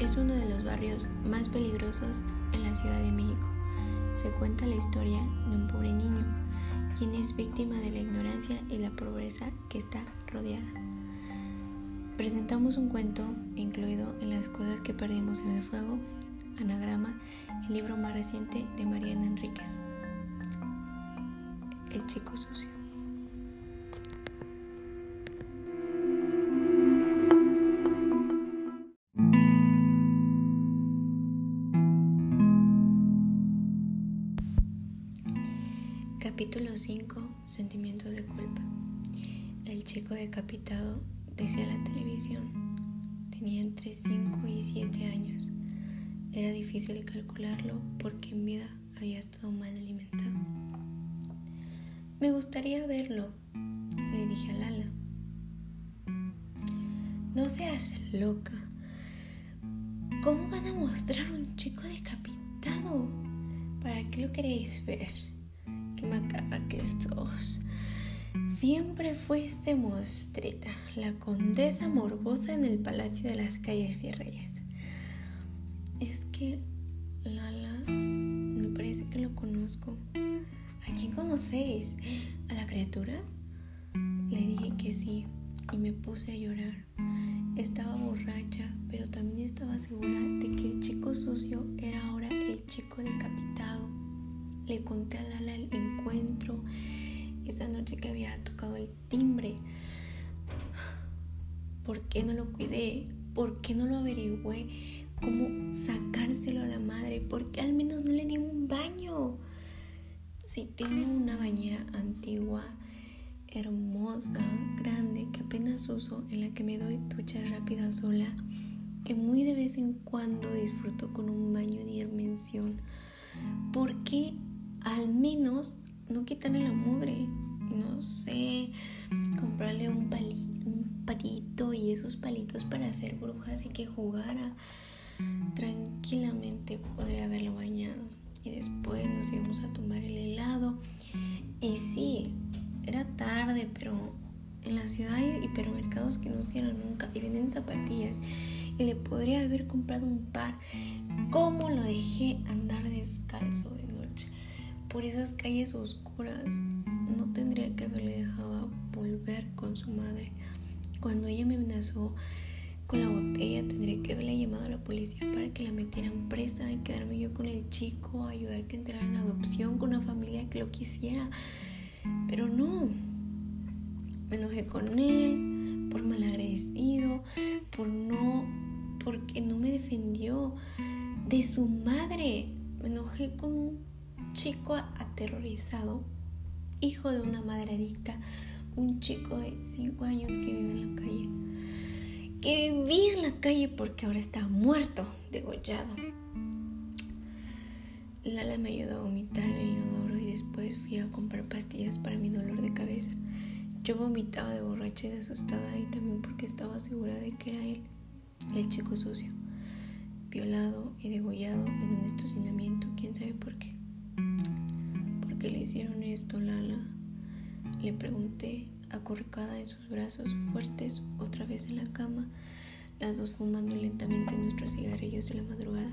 Es uno de los barrios más peligrosos en la Ciudad de México. Se cuenta la historia de un pobre niño, quien es víctima de la ignorancia y la pobreza que está rodeada. Presentamos un cuento incluido en Las cosas que perdimos en el fuego, Anagrama, el libro más reciente de Mariana Enríquez. El chico sucio. Capítulo 5. Sentimientos de culpa. El chico decapitado decía la televisión. Tenía entre 5 y 7 años. Era difícil calcularlo porque en vida había estado mal alimentado. Me gustaría verlo, le dije a Lala. No seas loca. ¿Cómo van a mostrar un chico decapitado? ¿Para qué lo queréis ver? Qué macabra que estos. Siempre fuiste mostreta, la condesa morbosa en el palacio de las calles virreyes. Es que, Lala, me parece que lo conozco. ¿A quién conocéis? ¿A la criatura? Le dije que sí y me puse a llorar. Estaba borracha, pero también estaba segura de que el chico sucio era ahora el chico decapitado. Le conté a Lala el encuentro, esa noche que había tocado el timbre. ¿Por qué no lo cuidé? ¿Por qué no lo averigüé? cómo sacárselo a la madre, porque al menos no le di un baño. Si tengo una bañera antigua, hermosa, grande, que apenas uso, en la que me doy ducha rápida sola, que muy de vez en cuando disfruto con un baño de inmersión, ¿por qué al menos no quitarle la mugre? No sé, comprarle un, un palito y esos palitos para hacer brujas y que jugara tranquilamente podría haberlo bañado y después nos íbamos a tomar el helado y sí, era tarde, pero en la ciudad hay hipermercados que no cierran nunca y venden zapatillas y le podría haber comprado un par. ¿Cómo lo dejé andar descalzo de noche por esas calles oscuras? No tendría que haberle dejado volver con su madre. Cuando ella me amenazó con la botella, tendría que haberle llamado a la policía para que la metieran presa y quedarme yo con el chico, ayudar que entrara en adopción con una familia que lo quisiera. Pero no, me enojé con él por malagradecido, por no, porque no me defendió de su madre. Me enojé con un chico aterrorizado, hijo de una madre adicta, un chico de 5 años que vive en la calle que vivía en la calle porque ahora está muerto, degollado. Lala me ayudó a vomitar el inodoro y después fui a comprar pastillas para mi dolor de cabeza. Yo vomitaba de borracha y de asustada y también porque estaba segura de que era él, el chico sucio, violado y degollado en un estacionamiento, quién sabe por qué. ¿Por qué le hicieron esto, Lala? Le pregunté acurrucada en sus brazos fuertes, otra vez en la cama, las dos fumando lentamente nuestros cigarrillos de la madrugada.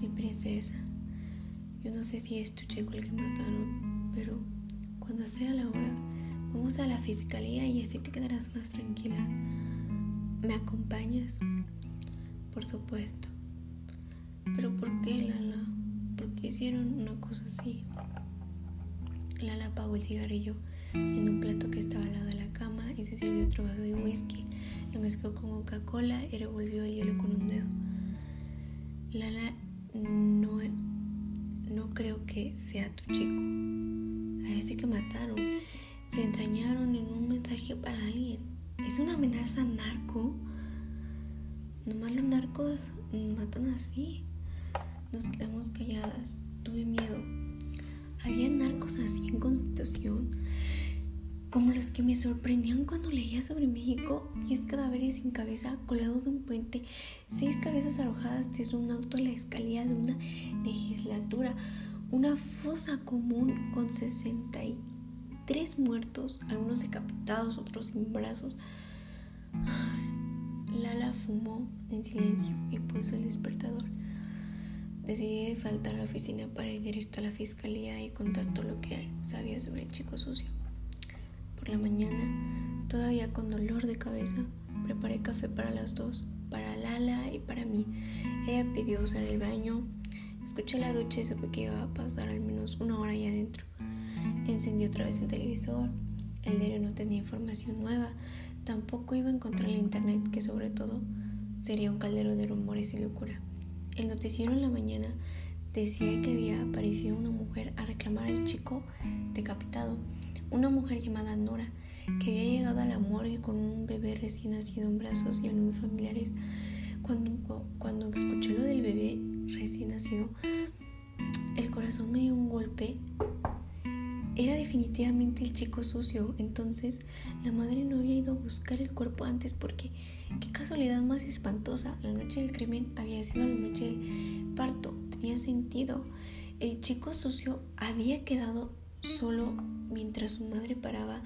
Mi princesa, yo no sé si es tu chico el que mataron, pero cuando sea la hora, vamos a la fiscalía y así te quedarás más tranquila. ¿Me acompañas? Por supuesto. ¿Pero por qué, Lala? ¿Por qué hicieron una cosa así? Lala apagó el cigarrillo en un plato que estaba al lado de la cama y se sirvió otro vaso de whisky. Lo mezcló con Coca-Cola y revolvió el hielo con un dedo. Lala, no, no creo que sea tu chico. A ese que mataron, se ensañaron en un mensaje para alguien. ¿Es una amenaza narco? Nomás los narcos matan así. Nos quedamos calladas. Tuve miedo. Había narcos así en Constitución como los que me sorprendían cuando leía sobre México, 10 cadáveres sin cabeza colgados de un puente, seis cabezas arrojadas desde un auto a la escalera de una legislatura, una fosa común con 63 muertos, algunos decapitados, otros sin brazos. Lala fumó en silencio y puso el despertador. Decidí faltar a la oficina para ir directo a la fiscalía y contar todo lo que sabía sobre el chico sucio. Por la mañana, todavía con dolor de cabeza, preparé café para las dos, para Lala y para mí. Ella pidió usar el baño. Escuché la ducha y supe que iba a pasar al menos una hora ahí adentro. Encendí otra vez el televisor. El diario no tenía información nueva. Tampoco iba a encontrar el internet, que sobre todo sería un caldero de rumores y locura. El noticiero en la mañana decía que había aparecido una mujer a reclamar al chico decapitado, una mujer llamada Nora, que había llegado a la morgue con un bebé recién nacido en brazos y amigos familiares. El chico sucio, entonces la madre no había ido a buscar el cuerpo antes porque Qué casualidad más espantosa. La noche del crimen había sido la noche del parto. Tenía sentido. El chico sucio había quedado solo mientras su madre paraba.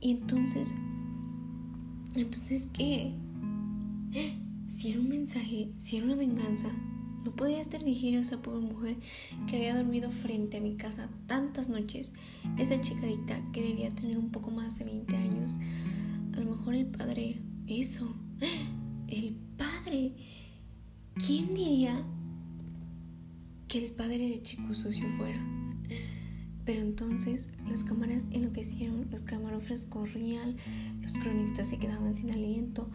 Y entonces... Entonces, ¿qué? Si era un mensaje, si era una venganza, no podía estar a esa pobre mujer que había dormido frente a mi casa tantas noches. Esa chicadita que debía tener un poco más de 20 años. A lo mejor el padre eso, el padre. ¿Quién diría que el padre de Chico Sucio fuera? Pero entonces las cámaras enloquecieron, los camarógrafos corrían, los cronistas se quedaban sin aliento,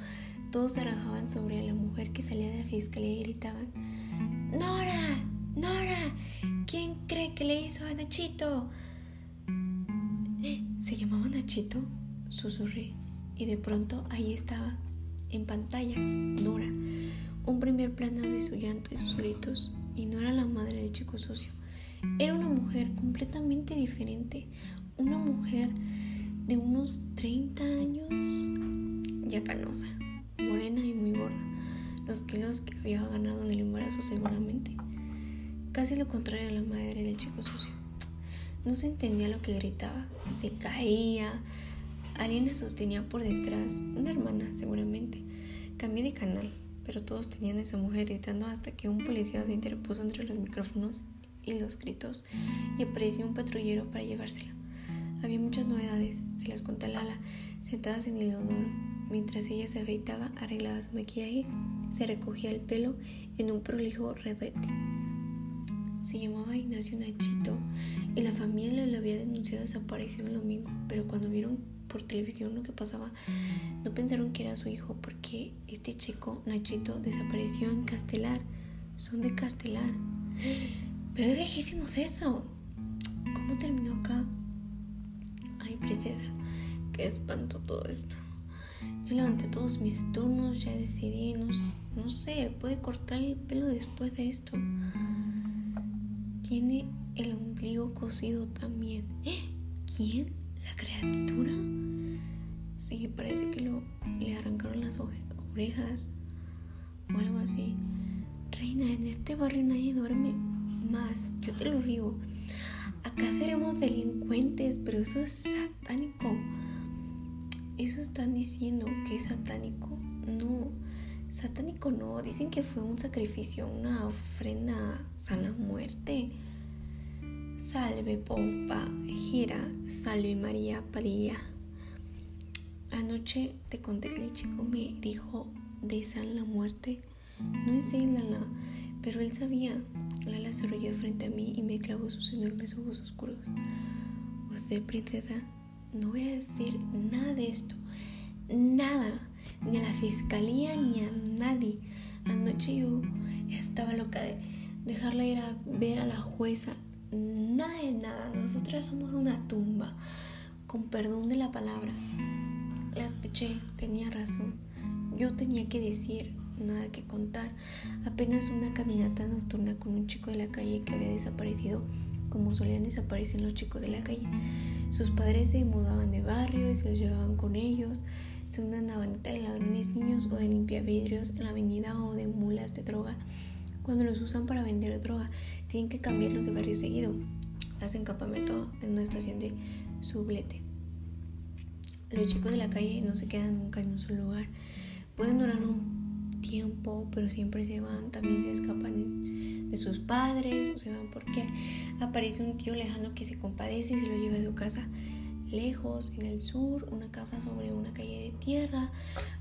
todos se arranjaban sobre la mujer que salía de la fiscalía y gritaban, Nora, Nora, ¿quién cree que le hizo a Nachito? ¿Se llamaba Nachito? Susurré y de pronto ahí estaba, en pantalla, Nora, un primer plano de su llanto y sus gritos, y no era la madre de chico socio, era una mujer completamente diferente, una mujer de unos 30 años, ya canosa, morena y muy gorda, los kilos que había ganado en el embarazo seguramente. Casi lo contrario a la madre del chico sucio. No se entendía lo que gritaba, se caía, Alguien la sostenía por detrás, una hermana seguramente. Cambié de canal, pero todos tenían a esa mujer gritando hasta que un policía se interpuso entre los micrófonos y los gritos y apareció un patrullero para llevársela. Había muchas novedades, se las conté Lala, sentadas en el inodoro. Mientras ella se afeitaba, arreglaba su maquillaje, se recogía el pelo en un prolijo redete. Se llamaba Ignacio Nachito y la familia lo había denunciado desaparecido el domingo, pero cuando vieron por televisión lo que pasaba, no pensaron que era su hijo porque este chico, Nachito, desapareció en Castelar. Son de Castelar. Pero es lejísimo eso. ¿Cómo terminó acá? Ay, princesa, qué espanto todo esto. Yo levanté todos mis turnos, ya decidí, no, no sé, puede cortar el pelo después de esto. Tiene el ombligo cosido también. ¿Quién? ¿La criatura? Sí, parece que lo, le arrancaron las orejas o algo así. Reina, en este barrio nadie duerme más. Yo te lo digo. Acá seremos delincuentes, pero eso es satánico. Eso están diciendo que es satánico. No, satánico no. Dicen que fue un sacrificio, una ofrenda a la muerte. Salve Pompa, Gira, Salve María Padilla. Anoche te conté que el chico me dijo de San la muerte. No es él, Lala, pero él sabía. Lala se arrolló frente a mí y me clavó sus enormes ojos oscuros. Usted, princesa, no voy a decir nada de esto. Nada. Ni a la fiscalía ni a nadie. Anoche yo estaba loca de dejarla ir a ver a la jueza nada de nada, nosotras somos una tumba, con perdón de la palabra. La escuché, tenía razón. Yo tenía que decir, nada que contar. Apenas una caminata nocturna con un chico de la calle que había desaparecido, como solían desaparecer los chicos de la calle. Sus padres se mudaban de barrio y se los llevaban con ellos. Son una navanita de ladrones niños o de limpiavidrios en la avenida o de mulas de droga. Cuando los usan para vender droga, tienen que cambiarlos de barrio seguido. Hacen campamento en una estación de sublete. Los chicos de la calle no se quedan nunca en un solo lugar. pueden durar un tiempo, pero siempre se van, también se escapan de sus padres o se van porque aparece un tío lejano que se compadece y se lo lleva a su casa lejos, en el sur, una casa sobre una calle de tierra,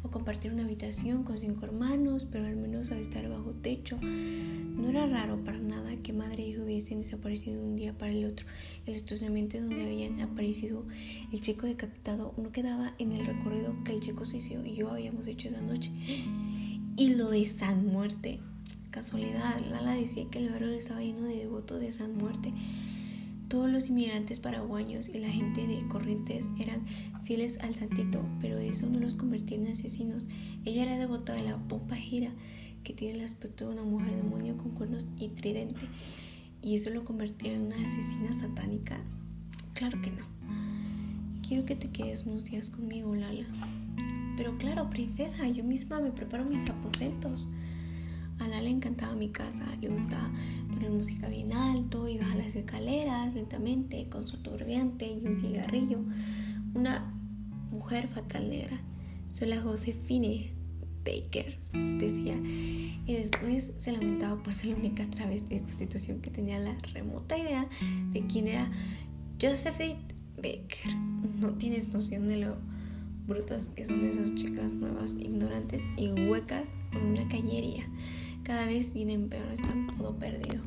o compartir una habitación con cinco hermanos, pero al menos a estar bajo techo. No era raro para nada que madre e hijo hubiesen desaparecido un día para el otro. El estacionamiento donde habían aparecido el chico decapitado no quedaba en el recorrido que el chico suicidó y yo habíamos hecho esa noche. Y lo de San Muerte. Casualidad, Lala decía que el barrio estaba lleno de devotos de San Muerte. Todos los inmigrantes paraguayos y la gente de Corrientes eran fieles al santito, pero eso no los convertía en asesinos. Ella era devota de la pompa gira, que tiene el aspecto de una mujer demonio con cuernos y tridente. ¿Y eso lo convertía en una asesina satánica? Claro que no. Quiero que te quedes unos días conmigo, Lala. Pero claro, princesa, yo misma me preparo mis aposentos. A Lala le encantaba mi casa, le gustaba poner música bien alto y bajar las escaleras lentamente con su turbiante y un cigarrillo. Una mujer fatal negra. Soy la Josefine Baker, decía. Y después se lamentaba por ser la única travesti de constitución que tenía la remota idea de quién era Josephine Baker. No tienes noción de lo brutas que son esas chicas nuevas, ignorantes y huecas con una cañería. Cada vez vienen peor, están todo perdido.